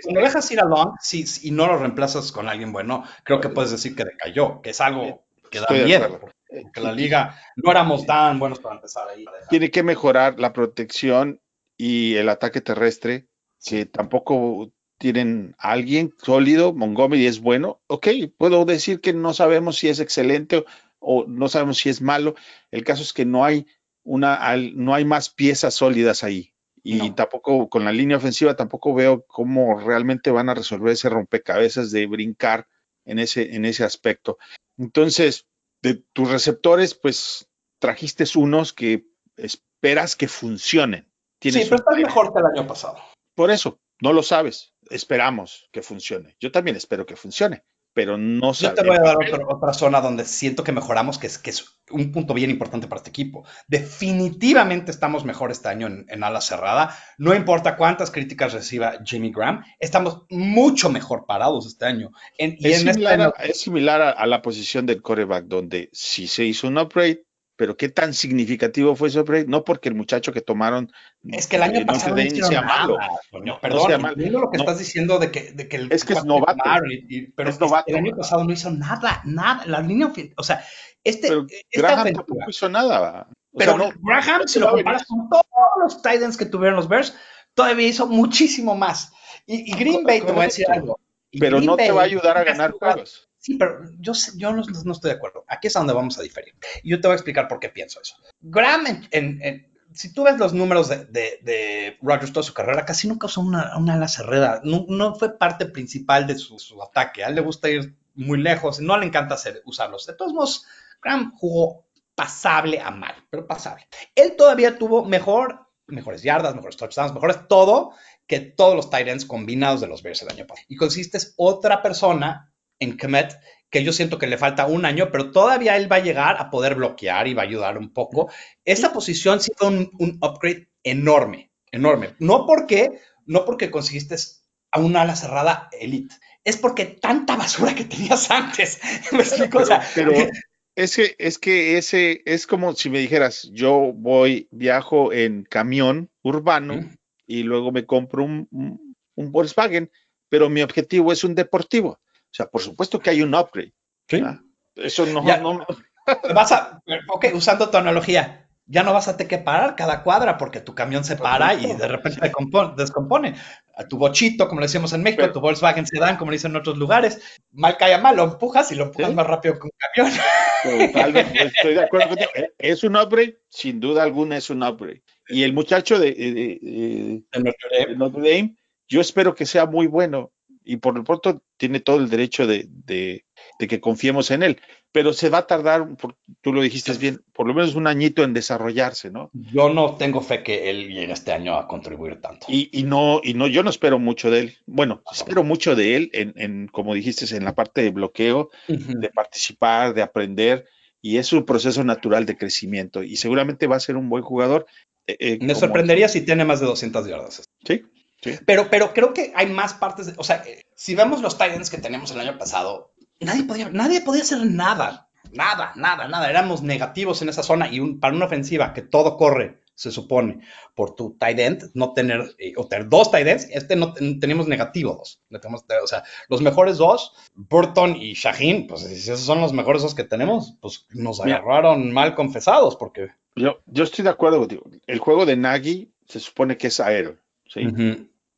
Cuando dejas ir a Long si, y no lo reemplazas con alguien bueno, creo que puedes decir que decayó, que es algo que da miedo. Porque la liga no éramos tan buenos para empezar ahí. Tiene que mejorar la protección y el ataque terrestre, que tampoco tienen a alguien sólido. Montgomery es bueno. Ok, puedo decir que no sabemos si es excelente o, no sabemos si es malo. El caso es que no hay una, no hay más piezas sólidas ahí y tampoco con la línea ofensiva tampoco veo cómo realmente van a resolver ese rompecabezas de brincar en ese, en ese aspecto. Entonces, de tus receptores, pues trajiste unos que esperas que funcionen. sí, pero está mejor que el año pasado. Por eso, no lo sabes. esperamos que funcione. Yo también espero que funcione, pero no Yo te voy a dar otra, otra, zona donde siento que mejoramos, que es, que es un punto bien importante para este equipo. Definitivamente estamos mejor este año en, en, ala cerrada. No importa cuántas críticas reciba Jimmy Graham, estamos mucho mejor parados este año. En, es, en similar este... a, es, similar a, a, la posición del coreback, donde si se hizo un upgrade, pero qué tan significativo fue ese upgrade, no porque el muchacho que tomaron es que el año pasado no, no sea malo, no, perdón, no malo. lo que estás diciendo de que, de que el es que es novato, y, y, pero es novato, el año pasado no hizo nada, nada, la línea, o sea, este pero Graham tampoco hizo nada. O pero sea, Graham, si lo comparas con todos los Titans que tuvieron los Bears, todavía hizo muchísimo más. Y, y Green Bay, te voy a decir algo. pero Green no Bay, te va a ayudar a ganar juegos. Sí, pero yo, yo no, no, estoy de acuerdo. Aquí es donde vamos a diferir. Y yo te voy a explicar por qué pienso eso. Graham, en, en, en, si tú ves los números de, de, de, Rodgers toda su carrera, casi nunca usó una, una ala cerrada. No, no, fue parte principal de su, su, ataque. A él le gusta ir muy lejos. No le encanta hacer, usarlos. De todos modos, Graham jugó pasable a mal, pero pasable. Él todavía tuvo mejor, mejores yardas, mejores touchdowns, mejores todo que todos los tight ends combinados de los Bears el año pasado. Y consistes otra persona en Kemet, que yo siento que le falta un año, pero todavía él va a llegar a poder bloquear y va a ayudar un poco. Esta posición sí fue un, un upgrade enorme, enorme. No porque, no porque conseguiste a una ala cerrada elite, es porque tanta basura que tenías antes. ¿Me explico? Pero, o sea, pero es que, es que ese es como si me dijeras, yo voy, viajo en camión urbano ¿Mm? y luego me compro un, un, un Volkswagen, pero mi objetivo es un deportivo. O sea, por supuesto que hay un upgrade. Sí. Eso no, Ya. no, vas a, ok, usando tu analogía, ya no vas a tener que parar cada cuadra porque tu camión se para y de repente se compone- descompone. A tu bochito, como le decíamos en México, Pero- tu Volkswagen Sedan, como le dicen en otros lugares, mal calla mal, lo empujas y lo empujas Sí. más rápido que un camión. estoy de acuerdo contigo. Eh, Es un upgrade, sin duda alguna es un upgrade. Y el muchacho de, de- de- de Notre Dame, yo espero que sea muy bueno y por lo pronto tiene todo el derecho de, de- de que confiemos en él. Pero se va a tardar, por- tú lo dijiste bien, por lo menos un añito en desarrollarse, ¿no? Yo no tengo fe que él llegue este año a contribuir tanto. Y, y no, y no, yo no espero mucho de él. Bueno, espero mucho de él en, en, como dijiste, en la parte de bloqueo, de participar, de aprender, y es un proceso natural de crecimiento. Y seguramente va a ser un buen jugador. eh, eh, Me sorprendería si tiene más de 200 yardas. Sí, Pero, pero creo que hay más partes, de- o sea, eh, si vemos los Titans que teníamos el año pasado, nadie podía, nadie podía hacer nada, nada, nada, nada. Éramos negativos en esa zona y un- para una ofensiva que todo corre, se supone, por tu tight end, no tener, eh, o tener dos tight ends, este no ten- tenemos negativo dos. Le tenemos- o sea, los mejores dos, Burton y Shaheen, pues si esos son los mejores dos que tenemos, pues nos Mira. agarraron mal confesados, porque... yo, yo estoy de acuerdo contigo. El juego de Nagy se supone que es aéreo,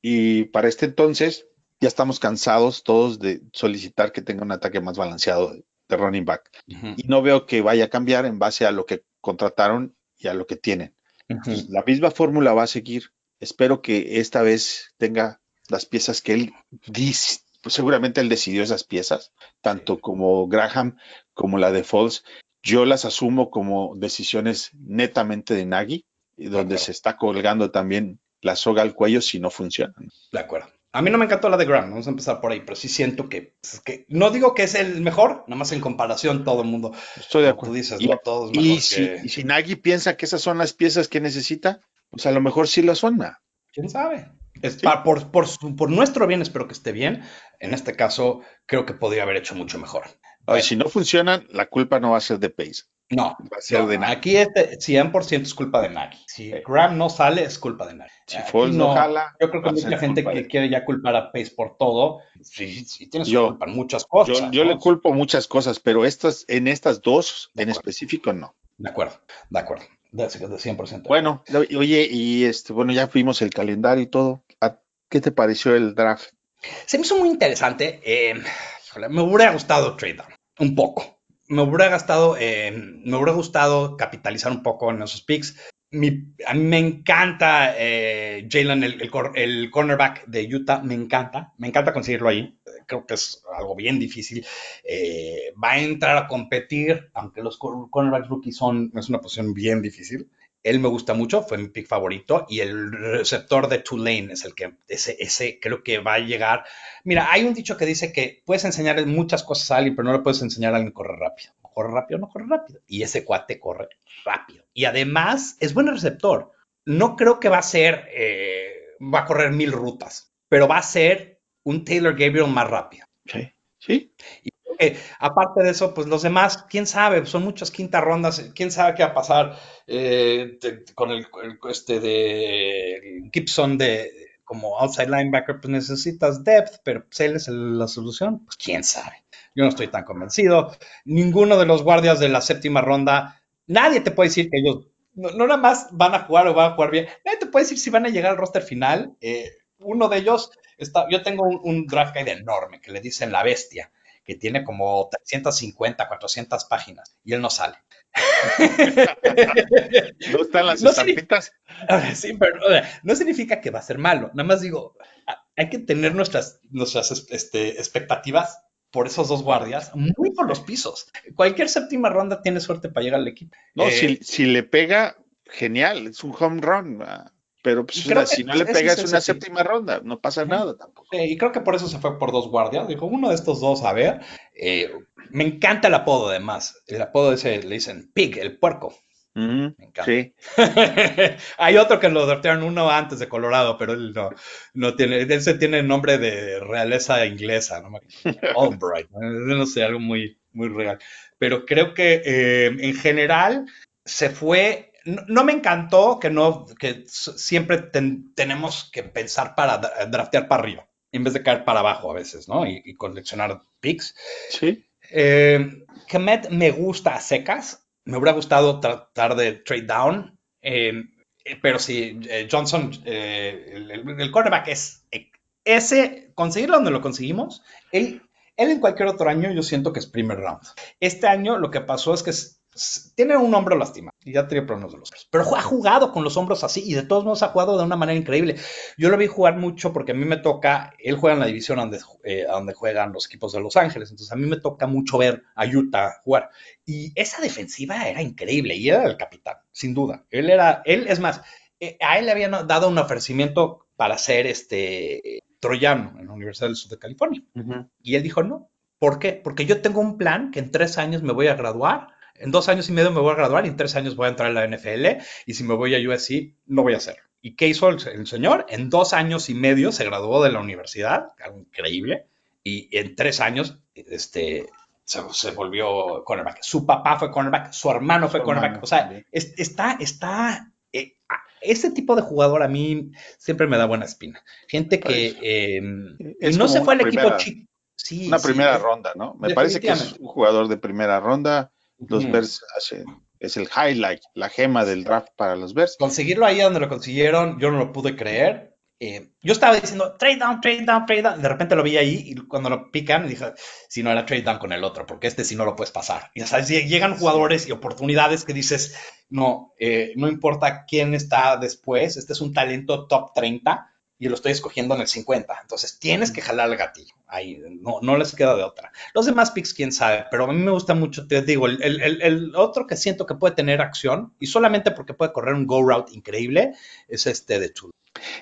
Y para este entonces ya estamos cansados todos de solicitar que tenga un ataque más balanceado de, de running back. Y no veo que vaya a cambiar en base a lo que contrataron y a lo que tienen. Entonces, la misma fórmula va a seguir. Espero que esta vez tenga las piezas que él dice. Pues seguramente él decidió esas piezas, tanto como Graham como la de Falls. Yo las asumo como decisiones netamente de Nagy, y donde se está colgando también la soga al cuello si no funcionan. De acuerdo. A mí no me encantó la de Graham, vamos a empezar por ahí, pero sí siento que, es que no digo que es el mejor, nada más en comparación todo el mundo. Estoy de acuerdo. Tú dices, Y- no todos Y mejor si, que- y si Nagy piensa que esas son las piezas que necesita, pues a lo mejor sí lo son. ¿Quién sabe? Es Sí. pa- por, por, por nuestro bien, espero que esté bien. En este caso, creo que podría haber hecho mucho mejor. Si no funcionan, la culpa no va a ser de Pace. No, Va a ser no, de Nagy. aquí este 100% es culpa de Nagy. Si Graham no sale, es culpa de Nagy. Si Foles no jala, yo creo que mucha gente que de- quiere ya culpar a Pace por todo, sí, sí tiene su Yo- culpa en muchas cosas. Yo, yo ¿no? le culpo muchas cosas, pero estas, en estas dos De en acuerdo. específico no. De acuerdo, de acuerdo, de, de 100%. Bueno, oye, y este, bueno, ya vimos el calendario y todo. ¿A- ¿Qué te pareció el draft? Se me hizo muy interesante. eh, híjole, me hubiera gustado trade down, un poco. Me hubiera gastado, eh, me hubiera gustado capitalizar un poco en esos picks. A mí me encanta eh, Jalen, el, el el cornerback de Utah, me encanta, me encanta conseguirlo ahí. Creo que es algo bien difícil. Eh, va a entrar a competir, aunque los cor- cornerbacks rookies son, es una posición bien difícil. Él me gusta mucho, fue mi pick favorito. Y el receptor de Tulane es el que, ese, ese creo que va a llegar. Mira, hay un dicho que dice que puedes enseñar muchas cosas a alguien, pero no le puedes enseñar a alguien correr rápido. Corre rápido, no corre rápido. Y ese cuate corre rápido. Y además es buen receptor. No creo que va a ser, eh, va a correr mil rutas, pero va a ser un Taylor Gabriel más rápido. Sí, sí. Y aparte de eso, pues los demás, quién sabe, son muchas quintas rondas, quién sabe qué va a pasar eh, con el, este de Gibson de como outside linebacker, pues necesitas depth, pero pues es la solución, pues quién sabe. Yo no estoy tan convencido. Ninguno de los guardias de la séptima ronda, nadie te puede decir que ellos no, nada más van a jugar o van a jugar bien, nadie te puede decir si van a llegar al roster final. Eh, uno de ellos está, yo tengo un, un draft guide enorme que le dicen la bestia que tiene como 350, 400 páginas y él no sale. ¿No están las estampitas? Sí, pero no significa que va a ser malo. Nada más digo, hay que tener nuestras, nuestras este, expectativas por esos dos guardias muy por los pisos. Cualquier séptima ronda tiene suerte para llegar al equipo. No, eh, si, si, le pega, genial, es un home run. Pero pues, si no le pegas una séptima ronda, no pasa nada tampoco. y creo que por eso se fue por dos guardias. Dijo, uno de estos dos, a ver. Eh, me encanta el apodo, además. El apodo ese le dicen Pig, el puerco. me encanta. Sí. Hay otro que lo adoptaron uno antes de Colorado, pero él no, no tiene. Ese tiene nombre de realeza inglesa, ¿no? Albright. no sé, algo muy, muy real. Pero creo que eh, en general se fue no, me encantó que no, que siempre tenemos que pensar para draftear para arriba, en vez de caer para abajo a veces, ¿no? Y, coleccionar picks. Sí. Eh, Kemet me gusta a secas. Me hubiera gustado tratar de trade down. Eh, pero si eh, Johnson, el, el, quarterback es ese, conseguirlo donde lo conseguimos, él, él en cualquier otro año yo siento que es primer round. Este año lo que pasó es que tiene un hombro lastimado y ya tiene problemas de los brazos. Pero ha jugado con los hombros así y de todos modos ha jugado de una manera increíble. Yo lo vi jugar mucho porque a mí me toca, él juega en la división donde, eh, donde juegan los equipos de Los Ángeles, entonces a mí me toca mucho ver a Utah jugar. Y esa defensiva era increíble y era el capitán, sin duda. Él era, él es más, eh, a él le habían dado un ofrecimiento para ser este troyano en la Universidad del Sur de California. Y él dijo no. ¿Por qué? Porque yo tengo un plan que en tres años me voy a graduar en dos años y medio me voy a graduar y en tres años voy a entrar a la NFL y si me voy a USC, no voy a hacerlo. ¿Y qué hizo el, señor? En dos años y medio se graduó de la universidad, algo increíble, y en tres años este, se, volvió cornerback. Su papá fue cornerback, su hermano fue cornerback. O sea, está, está, eh, ese tipo de jugador a mí siempre me da buena espina. Gente que eh, no se fue al equipo chico. Sí, una primera ronda, ¿no? Me parece que es un jugador de primera ronda los Bears es el highlight, la gema del draft para los Bears. Conseguirlo ahí donde lo consiguieron, yo no lo pude creer. Eh, yo estaba diciendo trade down, trade down, trade down. De repente lo vi ahí y cuando lo pican, dije, si no era trade down con el otro, porque este sí no lo puedes pasar. Y sabes, llegan jugadores y oportunidades que dices, no, eh, no importa quién está después, este es un talento top 30 y lo estoy escogiendo en el 50. Entonces tienes que jalar el gatillo. Ahí no, no les queda de otra. Los demás picks, quién sabe, pero a mí me gusta mucho, te digo, el, el, el, otro que siento que puede tener acción y solamente porque puede correr un go route increíble es este de Chulo.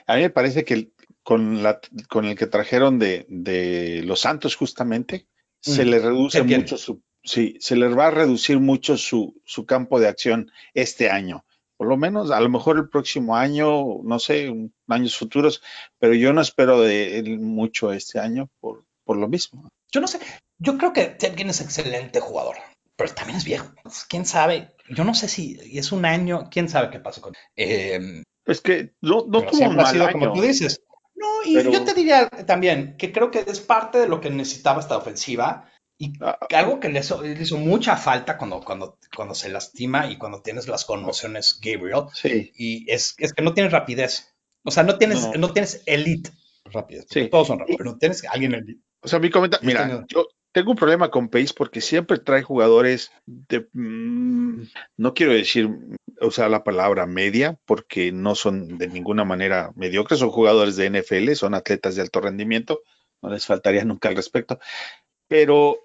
A mí me parece que con, la, con el que trajeron de, de Los Santos justamente, se mm. le reduce mucho su, sí, se le va a reducir mucho su, su campo de acción este año por lo menos a lo mejor el próximo año, no sé, años futuros, pero yo no espero de él mucho este año por, por lo mismo. Yo no sé, yo creo que Ted es excelente jugador, pero también es viejo. ¿Quién sabe? Yo no sé si es un año, quién sabe qué pasó con él. Eh, es que no, no tuvo un mal año. como tú dices. No, y yo te diría también que creo que es parte de lo que necesitaba esta ofensiva y ah, algo que le hizo, mucha falta cuando, cuando, cuando se lastima y cuando tienes las conmociones, Gabriel, sí. y es, es, que no tienes rapidez. O sea, no tienes, no, tienes elite rapidez. Sí. Todos son rápidos, pero no tienes alguien elite. O sea, mi comentario, mira, yo tengo un problema con Pace porque siempre trae jugadores de, mm, no quiero decir usar la palabra media, porque no son de ninguna manera mediocres, son jugadores de NFL, son atletas de alto rendimiento, no les faltaría nunca al respecto, pero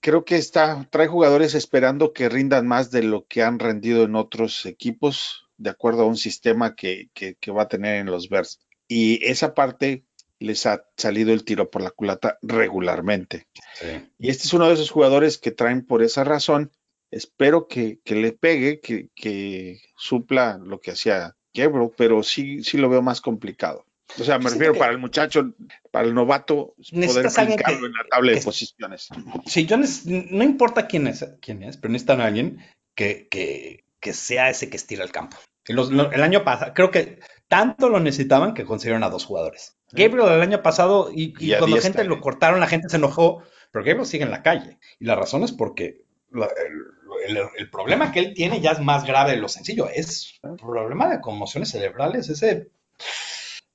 creo que está, trae jugadores esperando que rindan más de lo que han rendido en otros equipos de acuerdo a un sistema que, que, que va a tener en los Bears. Y esa parte les ha salido el tiro por la culata regularmente. Sí. Y este es uno de esos jugadores que traen por esa razón. Espero que, que le pegue, que, que, supla lo que hacía Gabriel, pero sí, sí lo veo más complicado. O sea, me refiero para el muchacho, para el novato, poder alguien que- brincarlo en la tabla de posiciones. Sí, yo no importa quién es, quién es, pero necesitan a alguien que, que, que sea ese que estira el campo. Los- el año pasado, creo que tanto lo necesitaban que consiguieron a dos jugadores. Gabriel el año pasado, y, y Y a cuando diez gente lo cortaron, la gente se enojó, pero Gabriel sigue en la calle. Y la razón es porque la- el, el- el problema que él tiene ya es más grave de lo sencillo. Es un problema de conmociones cerebrales. Ese,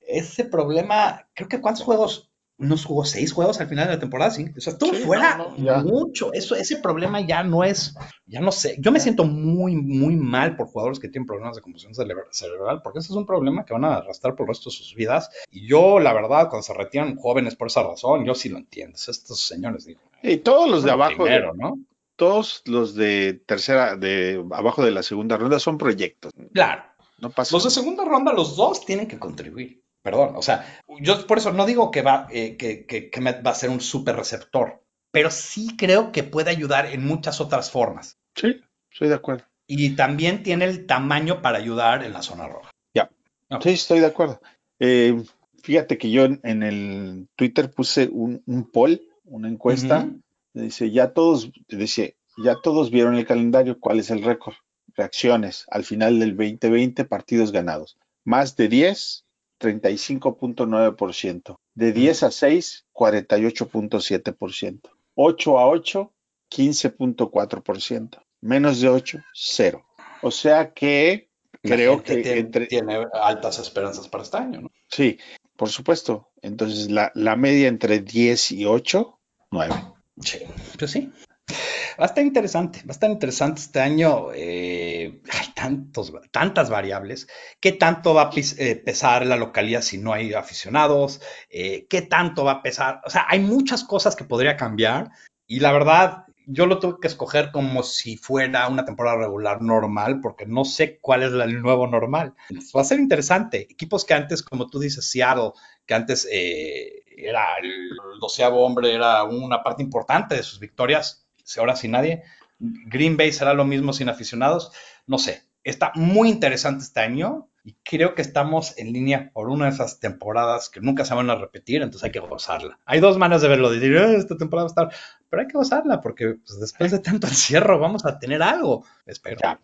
ese problema, creo que cuántos juegos, nos jugó seis juegos al final de la temporada, sí. O sea, estuvo Sí, fuera no, no, ya. mucho. Eso, ese problema ya no es, ya no sé. Yo me siento muy, muy mal por jugadores que tienen problemas de conmoción cerebral, porque ese es un problema que van a arrastrar por el resto de sus vidas. Y yo, la verdad, cuando se retiran jóvenes por esa razón, yo sí lo entiendo. Estos señores, digo. Y todos los de abajo, primero, ¿no? todos los de tercera, de abajo de la segunda ronda son proyectos. Claro. No pasa Los de segunda ronda, los dos tienen que contribuir. Perdón, o sea, yo por eso no digo que va, eh, que, que, que Met va a ser un super receptor, pero sí creo que puede ayudar en muchas otras formas. Sí, estoy de acuerdo. Y también tiene el tamaño para ayudar en la zona roja. Ok. Sí, estoy de acuerdo. Eh, fíjate que yo en, en el Twitter puse un, un poll, una encuesta. Dice, ya todos, dice, ya todos vieron el calendario, ¿cuál es el récord? Reacciones al final del 2020, partidos ganados. Más de 10, 35.9%. De 10 a 6, 48.7%. 8 a 8, 15.4%. Menos de 8, 0. O sea que La creo que tiene, entre, tiene altas esperanzas para este año, ¿no? Sí, por supuesto. Entonces, la, la media entre 10 y 8, 9. Sí, pues sí. Va a estar interesante, va a estar interesante este año. eh, hay tantos, tantas variables. ¿Qué tanto va a eh, pesar la localidad si no hay aficionados? Eh, ¿Qué tanto va a pesar? O sea, hay muchas cosas que podría cambiar y la verdad, yo lo tuve que escoger como si fuera una temporada regular normal, porque no sé cuál es el nuevo normal. Va a ser interesante. Equipos que antes, como tú dices, Seattle, que antes eh, era el doceavo hombre, era una parte importante de sus victorias, ahora sin nadie. Green Bay será lo mismo sin aficionados. No sé, está muy interesante este año y creo que estamos en línea por una de esas temporadas que nunca se van a repetir, entonces hay que gozarla. Hay dos maneras de verlo, de decir, "Eh, esta temporada va a estar, pero hay que gozarla porque pues, después de tanto encierro vamos a tener algo, espero. Ya.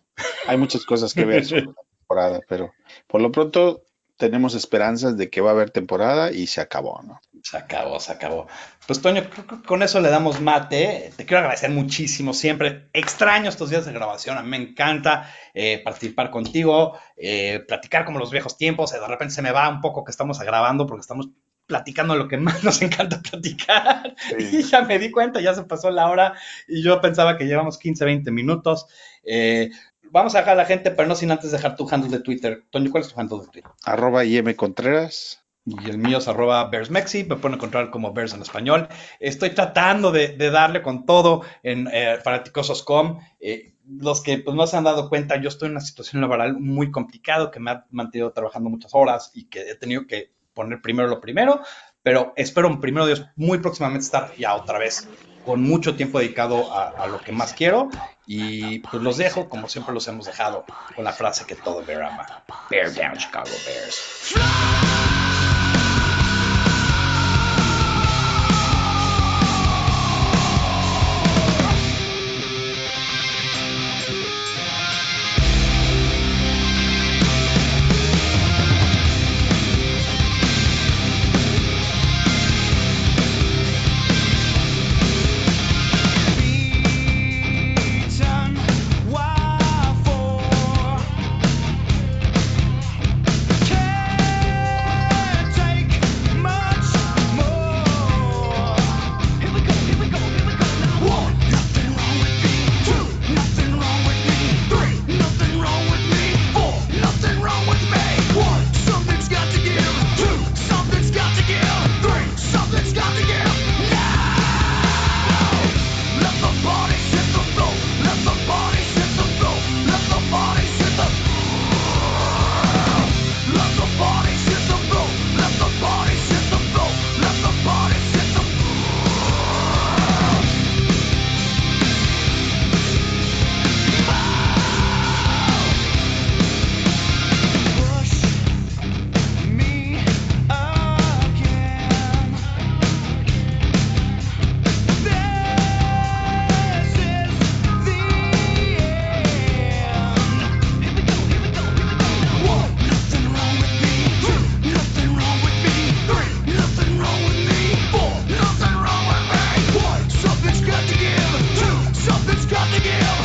Hay muchas cosas que ver sobre la temporada, pero por lo pronto tenemos esperanzas de que va a haber temporada y se acabó, ¿no? Se acabó, se acabó. Pues Toño, creo que con eso le damos mate. Te quiero agradecer muchísimo siempre. Extraño estos días de grabación. A mí me encanta eh, participar contigo, eh, platicar como los viejos tiempos. Eh, De repente se me va un poco que estamos grabando porque estamos platicando lo que más nos encanta platicar. Sí. Y ya me di cuenta, ya se pasó la hora y yo pensaba que llevamos 15, 20 minutos. Eh, vamos a dejar a la gente, pero no sin antes dejar tu handle de Twitter. Toño, ¿cuál es tu handle de Twitter? Arroba IM Contreras. Y el mío es arroba BearsMexi, me pueden encontrar como Bears en español. Estoy tratando de, de darle con todo en eh, fanaticosos.com. Eh, los que pues, no se han dado cuenta, yo estoy en una situación laboral muy complicada que me ha mantenido trabajando muchas horas y que he tenido que poner primero lo primero, pero espero primero Dios muy próximamente estar ya otra vez con mucho tiempo dedicado a, lo que más quiero y pues los dejo como siempre los hemos dejado con la frase que todo Bear ama. Bear down Chicago Bears. kill